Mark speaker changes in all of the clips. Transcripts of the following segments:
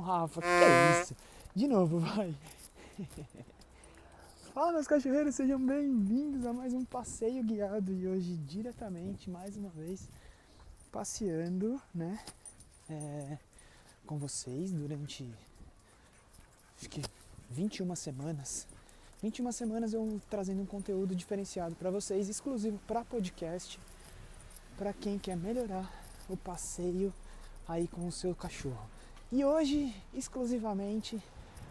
Speaker 1: Rafa, que é isso? De novo, vai. Fala, meus cachorreiros, sejam bem-vindos a mais um passeio guiado e hoje diretamente, mais uma vez, passeando, né, é, com vocês durante, acho que 21 semanas. 21 semanas eu trazendo um conteúdo diferenciado para vocês, exclusivo para podcast, para quem quer melhorar o passeio aí com o seu cachorro. E hoje, exclusivamente,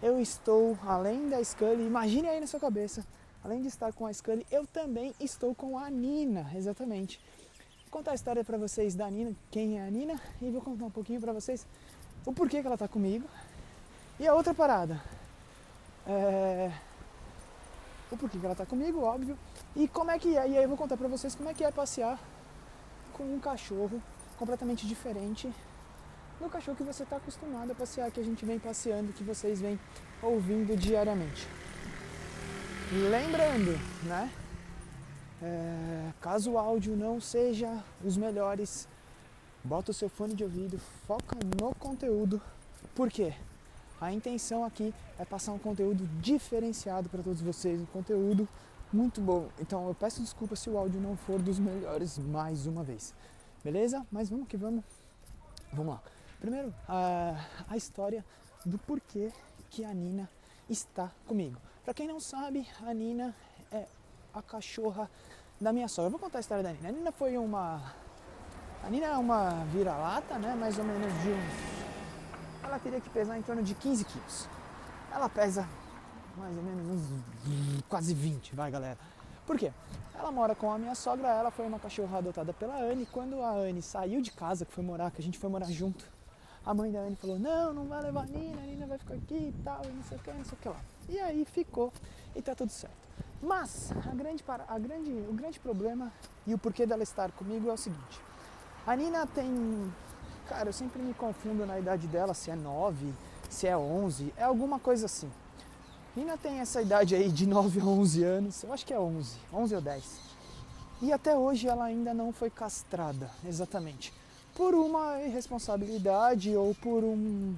Speaker 1: eu estou além da Scully, imagine aí na sua cabeça, além de estar com a Scully, eu também estou com a Nina, exatamente. Vou contar a história para vocês da Nina, quem é a Nina, e vou contar um pouquinho para vocês o porquê que ela está comigo. E a outra parada, é... o porquê que ela está comigo, óbvio, e como é que é, e aí eu vou contar para vocês como é que é passear com um cachorro completamente diferente do cachorro que você está acostumado a passear, que a gente vem passeando, que vocês vêm ouvindo diariamente. Lembrando, né? É, caso o áudio não seja os melhores, bota o seu fone de ouvido, foca no conteúdo. Por quê? A intenção aqui é passar um conteúdo diferenciado para todos vocês, um conteúdo muito bom. Então eu peço desculpa se o áudio não for dos melhores mais uma vez. Beleza? Mas vamos que vamos. Vamos lá. Primeiro, a, a história do porquê que a Nina está comigo. Para quem não sabe, a Nina é a cachorra da minha sogra. Eu vou contar a história da Nina. A Nina foi uma. A Nina é uma vira-lata, né? Mais ou menos de uns. Ela teria que pesar em torno de 15 quilos. Ela pesa mais ou menos uns quase 20, vai galera. Por quê? Ela mora com a minha sogra, ela foi uma cachorra adotada pela Anne. Quando a Anne saiu de casa, que foi morar, que a gente foi morar junto, a mãe da Anne falou, não, não vai levar a Nina, a Nina vai ficar aqui e tal, e não sei o que, não sei o que lá. E aí ficou e tá tudo certo. Mas a grande, a grande, o grande problema e o porquê dela estar comigo é o seguinte. A Nina tem. Cara, eu sempre me confundo na idade dela, se é 9, se é 11, é alguma coisa assim. Nina tem essa idade aí de 9 a 11 anos, eu acho que é 11, 11 ou 10. E até hoje ela ainda não foi castrada, exatamente. Por uma irresponsabilidade ou por um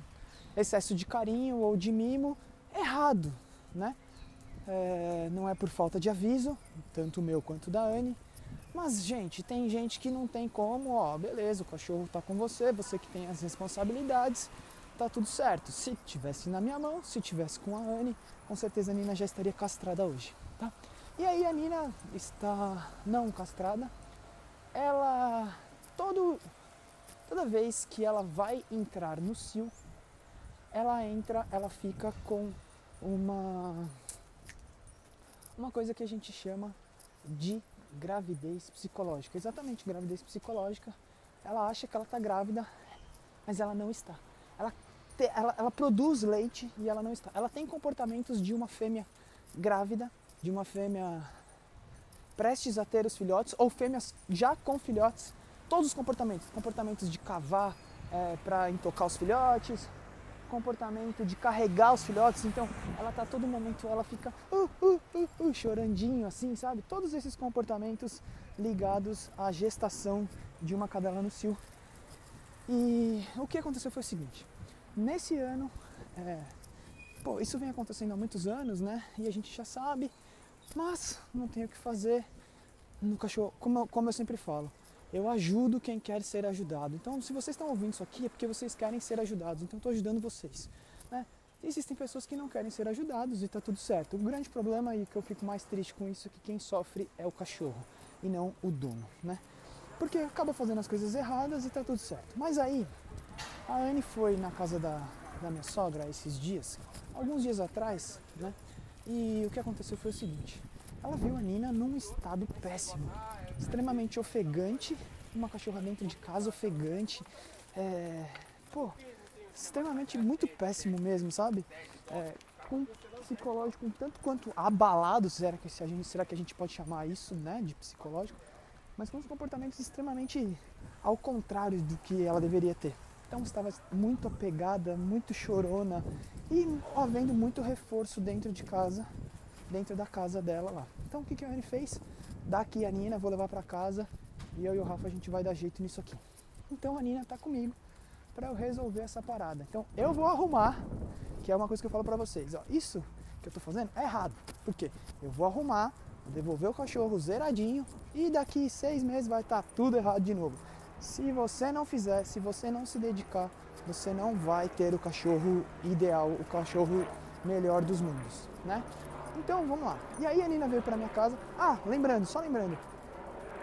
Speaker 1: excesso de carinho ou de mimo errado, né? É, não é por falta de aviso, tanto meu quanto da Anne. Mas, gente, tem gente que não tem como, ó, beleza, o cachorro tá com você, você que tem as responsabilidades, tá tudo certo. Se tivesse na minha mão, se tivesse com a Anne, com certeza a Nina já estaria castrada hoje, tá? E aí a Nina está não castrada. Ela todo toda vez que ela vai entrar no cio, ela entra, ela fica com uma uma coisa que a gente chama de gravidez psicológica. Exatamente, gravidez psicológica. Ela acha que ela está grávida, mas ela não está. Ela ela, ela produz leite e ela não está. Ela tem comportamentos de uma fêmea grávida, de uma fêmea prestes a ter os filhotes, ou fêmeas já com filhotes. Todos os comportamentos, comportamentos de cavar é, para intocar os filhotes, comportamento de carregar os filhotes, então ela está todo momento, ela fica uh, uh, uh, uh, chorandinho assim, sabe? Todos esses comportamentos ligados à gestação de uma cadela no cio. E o que aconteceu foi o seguinte, Nesse ano, é, pô, isso vem acontecendo há muitos anos, né? E a gente já sabe, mas não tem o que fazer no cachorro. Como, como eu sempre falo, eu ajudo quem quer ser ajudado. Então, se vocês estão ouvindo isso aqui, é porque vocês querem ser ajudados. Então, estou ajudando vocês. Né? Existem pessoas que não querem ser ajudados e está tudo certo. O grande problema e que eu fico mais triste com isso é que quem sofre é o cachorro e não o dono, né? Porque acaba fazendo as coisas erradas e está tudo certo. Mas aí, a Anne foi na casa da, da minha sogra esses dias, alguns dias atrás, né? E o que aconteceu foi o seguinte: ela viu a Nina num estado péssimo, extremamente ofegante, uma cachorra dentro de casa ofegante, é, pô, extremamente muito péssimo mesmo, sabe? É, com psicológico um tanto quanto abalado, será que, a gente, será que a gente pode chamar isso, né, de psicológico? Mas com os comportamentos extremamente ao contrário do que ela deveria ter. Então estava muito apegada, muito chorona e havendo muito reforço dentro de casa, dentro da casa dela lá. Então o que, que a Anne fez? Dá aqui a Nina, vou levar para casa e eu e o Rafa a gente vai dar jeito nisso aqui. Então a Nina está comigo para eu resolver essa parada. Então eu vou arrumar, que é uma coisa que eu falo para vocês. Ó, isso que eu tô fazendo é errado. Por quê? Eu vou arrumar, devolver o cachorro zeradinho e daqui seis meses vai estar tá tudo errado de novo. Se você não fizer, se você não se dedicar, você não vai ter o cachorro ideal, o cachorro melhor dos mundos, né? Então vamos lá. E aí a Nina veio para minha casa. Ah, lembrando, só lembrando,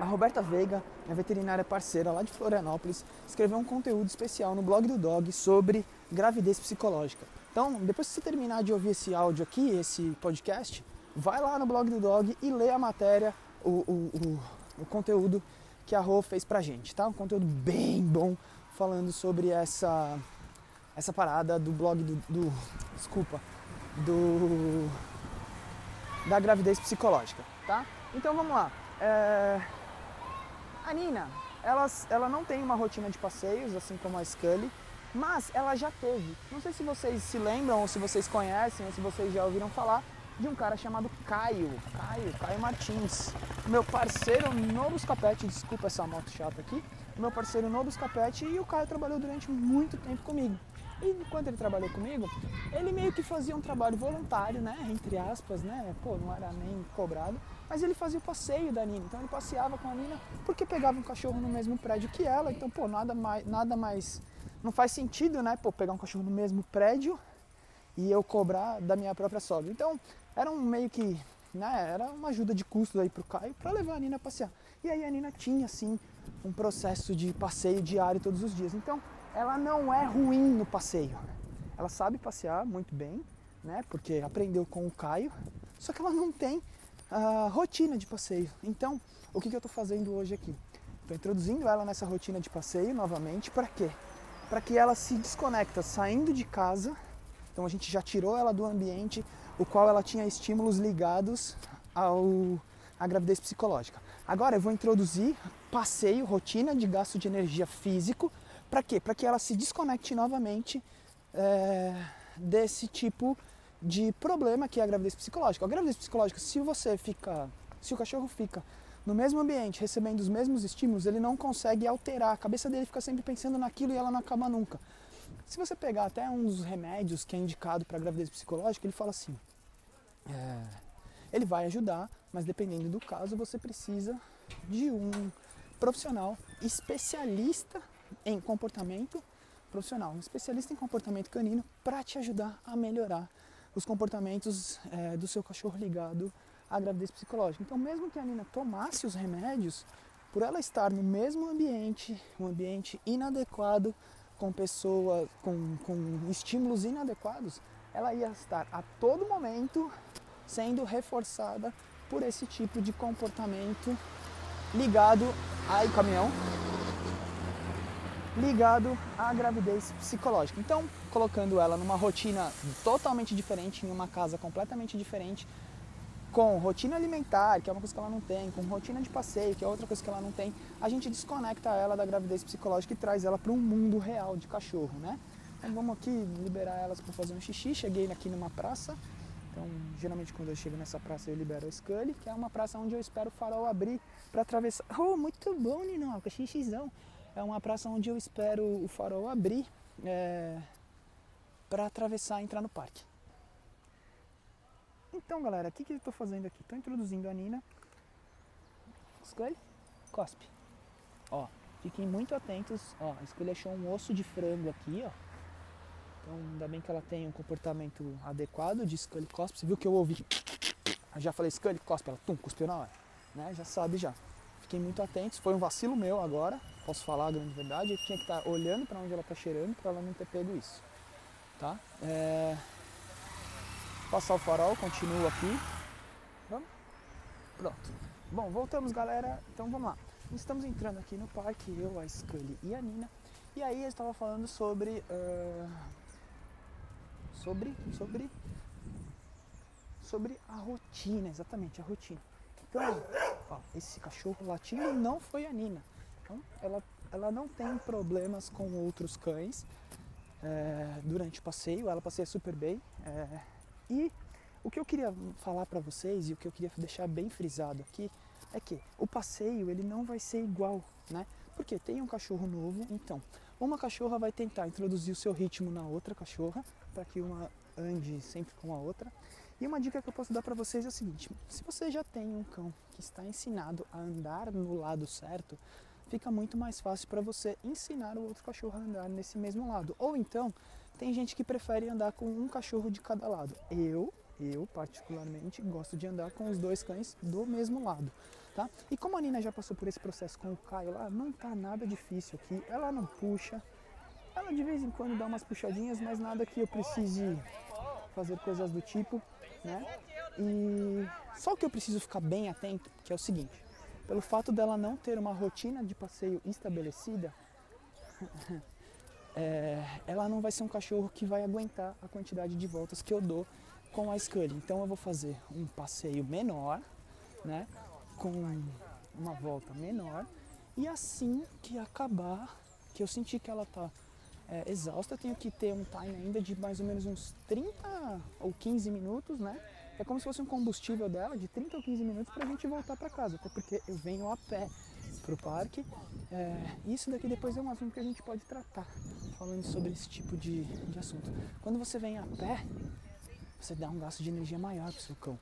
Speaker 1: a Roberta Veiga, minha veterinária parceira lá de Florianópolis, escreveu um conteúdo especial no blog do Dog sobre gravidez psicológica. Então, depois que você terminar de ouvir esse áudio aqui, esse podcast, vai lá no blog do Dog e lê a matéria, o, o, o, o conteúdo que a Rô fez pra gente, tá? Um conteúdo bem bom falando sobre essa essa parada do blog do, do desculpa, do da gravidez psicológica, tá? Então vamos lá. É, a Nina, ela, ela não tem uma rotina de passeios, assim como a Scully, mas ela já teve. Não sei se vocês se lembram, ou se vocês conhecem, ou se vocês já ouviram falar de um cara chamado Caio. Caio, Caio Martins. Meu parceiro no Buscapete, desculpa essa moto chata aqui. Meu parceiro no Buscapete e o Caio trabalhou durante muito tempo comigo. Enquanto ele trabalhou comigo, ele meio que fazia um trabalho voluntário, né? Entre aspas, né? Pô, não era nem cobrado mas ele fazia o passeio da Nina, então ele passeava com a Nina porque pegava um cachorro no mesmo prédio que ela, então pô, nada mais, nada mais não faz sentido, né, pô, pegar um cachorro no mesmo prédio e eu cobrar da minha própria sogra. Então, era um meio que, né, era uma ajuda de custo aí pro Caio para levar a Nina a passear. E aí a Nina tinha assim um processo de passeio diário todos os dias. Então, ela não é ruim no passeio. Ela sabe passear muito bem, né? Porque aprendeu com o Caio, só que ela não tem a rotina de passeio. Então, o que, que eu estou fazendo hoje aqui? Estou introduzindo ela nessa rotina de passeio novamente. Para quê? Para que ela se desconecta saindo de casa. Então, a gente já tirou ela do ambiente o qual ela tinha estímulos ligados ao à gravidez psicológica. Agora eu vou introduzir passeio, rotina de gasto de energia físico. Para quê? Para que ela se desconecte novamente é, desse tipo de problema que é a gravidez psicológica. A gravidez psicológica, se você fica, se o cachorro fica no mesmo ambiente, recebendo os mesmos estímulos, ele não consegue alterar. A cabeça dele fica sempre pensando naquilo e ela não acaba nunca. Se você pegar até uns remédios que é indicado para gravidez psicológica, ele fala assim: é, ele vai ajudar, mas dependendo do caso, você precisa de um profissional especialista em comportamento profissional, um especialista em comportamento canino para te ajudar a melhorar os comportamentos é, do seu cachorro ligado à gravidez psicológica. Então, mesmo que a Nina tomasse os remédios, por ela estar no mesmo ambiente, um ambiente inadequado, com pessoas, com, com estímulos inadequados, ela ia estar a todo momento sendo reforçada por esse tipo de comportamento ligado. Ai, caminhão! Ligado à gravidez psicológica. Então, colocando ela numa rotina totalmente diferente, em uma casa completamente diferente, com rotina alimentar, que é uma coisa que ela não tem, com rotina de passeio, que é outra coisa que ela não tem, a gente desconecta ela da gravidez psicológica e traz ela para um mundo real de cachorro, né? Então vamos aqui liberar elas para fazer um xixi. Cheguei aqui numa praça, então geralmente quando eu chego nessa praça eu libero a Scully, que é uma praça onde eu espero o farol abrir para atravessar. Oh, muito bom, Ninoca, xixizão é uma praça onde eu espero o farol abrir é, para atravessar e entrar no parque. Então, galera, o que, que eu estou fazendo aqui? Estou introduzindo a Nina. Escolhe, cospe. Ó, fiquem muito atentos. Ó, a Escolhe achou um osso de frango aqui, ó. Então, ainda bem que ela tem um comportamento adequado de Scully cospe. Você viu que eu ouvi? Eu já falei Scully cospe, ela tum, cuspiu na hora. Né? Já sabe já. Fiquem muito atentos. Foi um vacilo meu agora posso falar a grande verdade, eu tinha que estar olhando para onde ela está cheirando para ela não ter pego isso. Tá? É... Passar o farol, continuo aqui. Vamos? Pronto. Bom, voltamos galera, então vamos lá. Estamos entrando aqui no parque, eu, a Scully e a Nina. E aí eu estava falando sobre. Uh... Sobre. Sobre. Sobre a rotina, exatamente, a rotina. Ó, esse cachorro latindo não foi a Nina. Então, ela, ela não tem problemas com outros cães é, durante o passeio, ela passeia super bem. É, e o que eu queria falar para vocês e o que eu queria deixar bem frisado aqui é que o passeio ele não vai ser igual, né? Porque tem um cachorro novo, então Uma cachorra vai tentar introduzir o seu ritmo na outra cachorra, para que uma ande sempre com a outra. E uma dica que eu posso dar para vocês é a seguinte: se você já tem um cão que está ensinado a andar no lado certo, fica muito mais fácil para você ensinar o outro cachorro a andar nesse mesmo lado. Ou então, tem gente que prefere andar com um cachorro de cada lado. Eu, eu particularmente, gosto de andar com os dois cães do mesmo lado. Tá? E como a Nina já passou por esse processo com o Caio lá, não tá nada difícil aqui. Ela não puxa, ela de vez em quando dá umas puxadinhas, mas nada que eu precise fazer coisas do tipo, né? E só que eu preciso ficar bem atento, que é o seguinte, pelo fato dela não ter uma rotina de passeio estabelecida, é, ela não vai ser um cachorro que vai aguentar a quantidade de voltas que eu dou com a Scully. Então eu vou fazer um passeio menor, né? Com uma volta menor e assim que acabar, que eu sentir que ela tá é, exausta, tenho que ter um time ainda de mais ou menos uns 30 ou 15 minutos, né? É como se fosse um combustível dela de 30 ou 15 minutos para a gente voltar para casa, até porque eu venho a pé para o parque. É, isso daqui depois é um assunto que a gente pode tratar, falando sobre esse tipo de, de assunto. Quando você vem a pé, você dá um gasto de energia maior para o seu cão.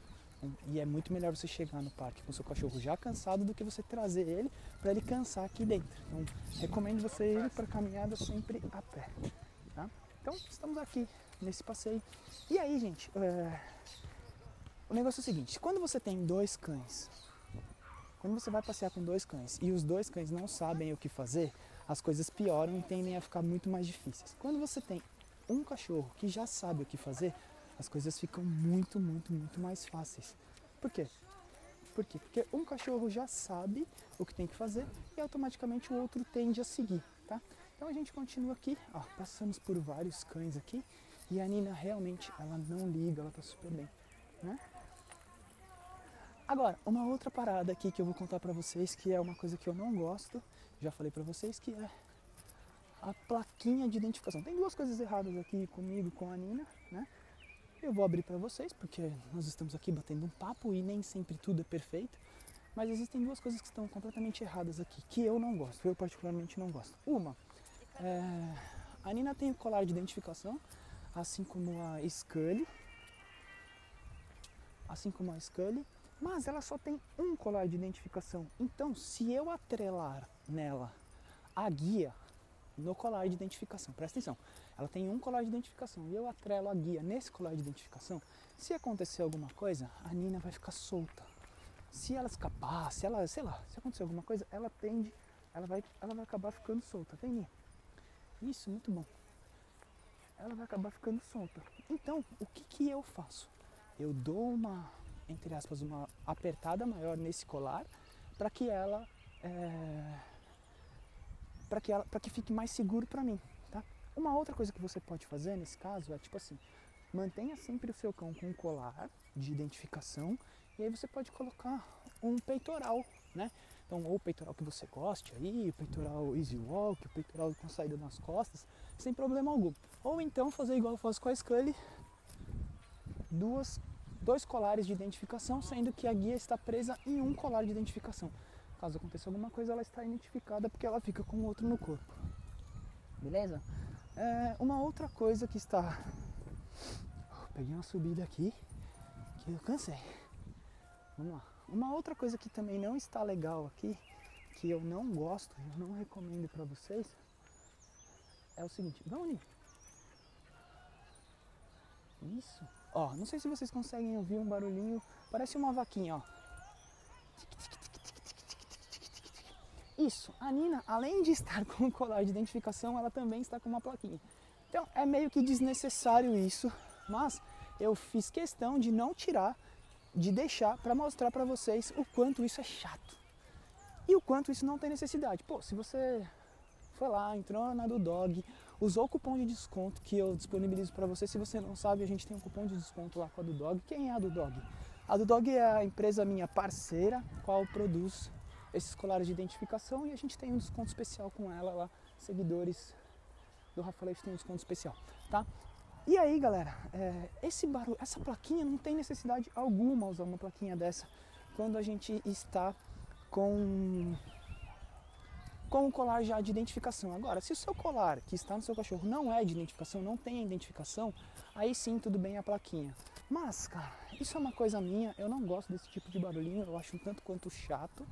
Speaker 1: E é muito melhor você chegar no parque com seu cachorro já cansado do que você trazer ele para ele cansar aqui dentro. Então, recomendo você ir para caminhada sempre a pé. Tá? Então, estamos aqui nesse passeio. E aí, gente, é... o negócio é o seguinte: quando você tem dois cães, quando você vai passear com dois cães e os dois cães não sabem o que fazer, as coisas pioram e tendem a ficar muito mais difíceis. Quando você tem um cachorro que já sabe o que fazer, as coisas ficam muito, muito, muito mais fáceis. Por quê? Por quê? Porque um cachorro já sabe o que tem que fazer e automaticamente o outro tende a seguir, tá? Então a gente continua aqui, ó, passamos por vários cães aqui e a Nina realmente, ela não liga, ela tá super bem, né? Agora, uma outra parada aqui que eu vou contar pra vocês, que é uma coisa que eu não gosto, já falei pra vocês, que é a plaquinha de identificação. Tem duas coisas erradas aqui comigo, com a Nina, né? Eu vou abrir para vocês porque nós estamos aqui batendo um papo e nem sempre tudo é perfeito. Mas existem duas coisas que estão completamente erradas aqui, que eu não gosto, eu particularmente não gosto. Uma, é, a Nina tem o colar de identificação, assim como a Scully. Assim como a Scully, mas ela só tem um colar de identificação. Então, se eu atrelar nela a guia no colar de identificação. Presta atenção. Ela tem um colar de identificação e eu atrelo a guia nesse colar de identificação. Se acontecer alguma coisa, a Nina vai ficar solta. Se ela escapar, se ela, sei lá, se acontecer alguma coisa, ela tende, ela vai, ela vai acabar ficando solta. Vem, Nina. Isso, muito bom. Ela vai acabar ficando solta. Então, o que que eu faço? Eu dou uma, entre aspas, uma apertada maior nesse colar para que ela é, para que, ela, que fique mais seguro para mim. Uma outra coisa que você pode fazer nesse caso é tipo assim, mantenha sempre o seu cão com um colar de identificação e aí você pode colocar um peitoral, né? Então, ou o peitoral que você goste aí, o peitoral easy walk, o peitoral com saída nas costas, sem problema algum. Ou então fazer igual eu faço com a Scully, duas, dois colares de identificação, sendo que a guia está presa em um colar de identificação. Caso aconteça alguma coisa, ela está identificada porque ela fica com o outro no corpo. Beleza? É, uma outra coisa que está. peguei uma subida aqui que eu cansei. Vamos lá. Uma outra coisa que também não está legal aqui, que eu não gosto, eu não recomendo para vocês, é o seguinte. Vamos ali. Isso. Ó, não sei se vocês conseguem ouvir um barulhinho. Parece uma vaquinha, ó. Isso, a Nina, além de estar com o colar de identificação, ela também está com uma plaquinha. Então é meio que desnecessário isso, mas eu fiz questão de não tirar, de deixar para mostrar para vocês o quanto isso é chato. E o quanto isso não tem necessidade. Pô, se você foi lá, entrou na do Dog, usou o cupom de desconto que eu disponibilizo para você. Se você não sabe, a gente tem um cupom de desconto lá com a do Dog. Quem é a do Dog? A do Dog é a empresa minha parceira, qual produz esses colares de identificação e a gente tem um desconto especial com ela lá, seguidores do Rafa tem um desconto especial, tá? E aí, galera, é, esse barulho, essa plaquinha não tem necessidade alguma usar uma plaquinha dessa quando a gente está com com o colar já de identificação. Agora, se o seu colar que está no seu cachorro não é de identificação, não tem identificação, aí sim tudo bem a plaquinha. Mas, cara, isso é uma coisa minha, eu não gosto desse tipo de barulhinho, eu acho um tanto quanto chato.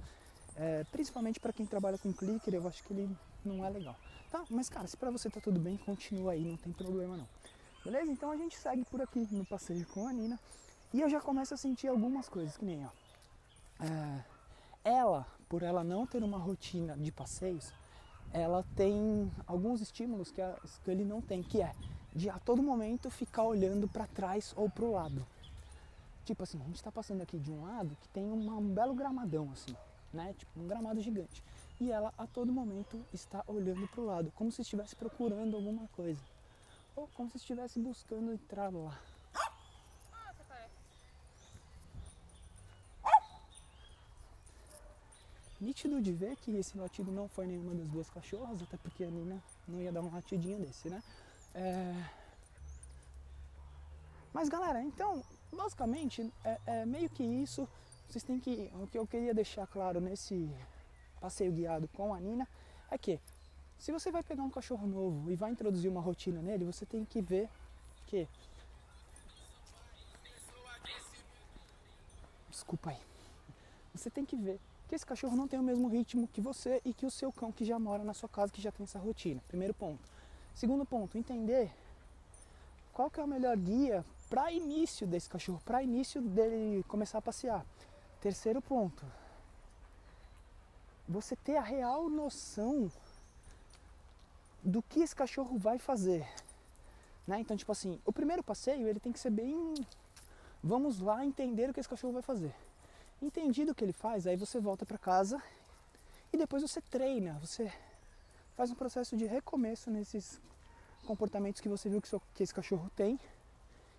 Speaker 1: É, principalmente para quem trabalha com clicker, eu acho que ele não é legal. Tá? Mas cara, se para você tá tudo bem, continua aí, não tem problema não. Beleza? Então a gente segue por aqui no passeio com a Nina e eu já começo a sentir algumas coisas, que nem ó. É, ela, por ela não ter uma rotina de passeios, ela tem alguns estímulos que, a, que ele não tem, que é de a todo momento ficar olhando para trás ou para o lado. Tipo assim, a gente está passando aqui de um lado que tem uma, um belo gramadão assim né? Tipo um gramado gigante. E ela a todo momento está olhando para o lado, como se estivesse procurando alguma coisa. Ou como se estivesse buscando entrar lá. Nítido de ver que esse latido não foi nenhuma das duas cachorras, até porque a Nina não ia dar um latidinho desse, né? É... Mas galera, então, basicamente, é, é meio que isso vocês têm que. O que eu queria deixar claro nesse passeio guiado com a Nina é que se você vai pegar um cachorro novo e vai introduzir uma rotina nele, você tem que ver que. Desculpa aí. Você tem que ver que esse cachorro não tem o mesmo ritmo que você e que o seu cão que já mora na sua casa, que já tem essa rotina. Primeiro ponto. Segundo ponto, entender qual que é o melhor guia para início desse cachorro, para início dele começar a passear. Terceiro ponto, você ter a real noção do que esse cachorro vai fazer. Né? Então, tipo assim, o primeiro passeio ele tem que ser bem. Vamos lá entender o que esse cachorro vai fazer. Entendido o que ele faz, aí você volta para casa e depois você treina, você faz um processo de recomeço nesses comportamentos que você viu que, que esse cachorro tem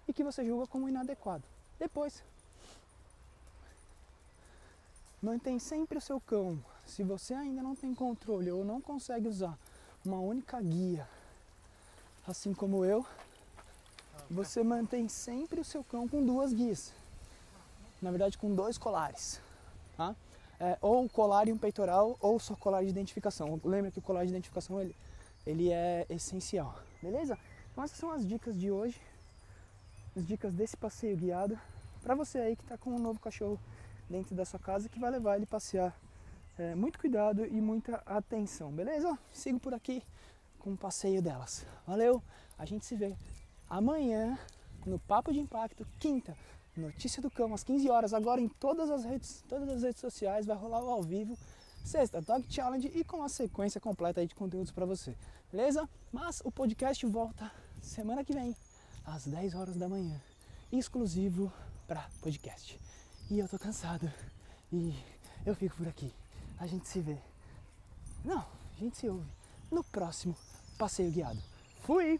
Speaker 1: e que você julga como inadequado. Depois Mantém sempre o seu cão. Se você ainda não tem controle ou não consegue usar uma única guia, assim como eu, você mantém sempre o seu cão com duas guias. Na verdade, com dois colares. Tá? É, ou colar e um peitoral, ou só colar de identificação. Lembra que o colar de identificação ele, ele é essencial. Beleza? Então, essas são as dicas de hoje. As dicas desse passeio guiado. Para você aí que está com um novo cachorro dentro da sua casa que vai levar ele passear. É, muito cuidado e muita atenção, beleza? Sigo por aqui com o passeio delas. Valeu, a gente se vê amanhã no Papo de Impacto, quinta, notícia do cão às 15 horas, agora em todas as redes, todas as redes sociais, vai rolar o ao vivo. Sexta, Dog Challenge e com a sequência completa de conteúdos para você, beleza? Mas o podcast volta semana que vem, às 10 horas da manhã, exclusivo para podcast. E eu tô cansado. E eu fico por aqui. A gente se vê. Não, a gente se ouve no próximo passeio guiado. Fui!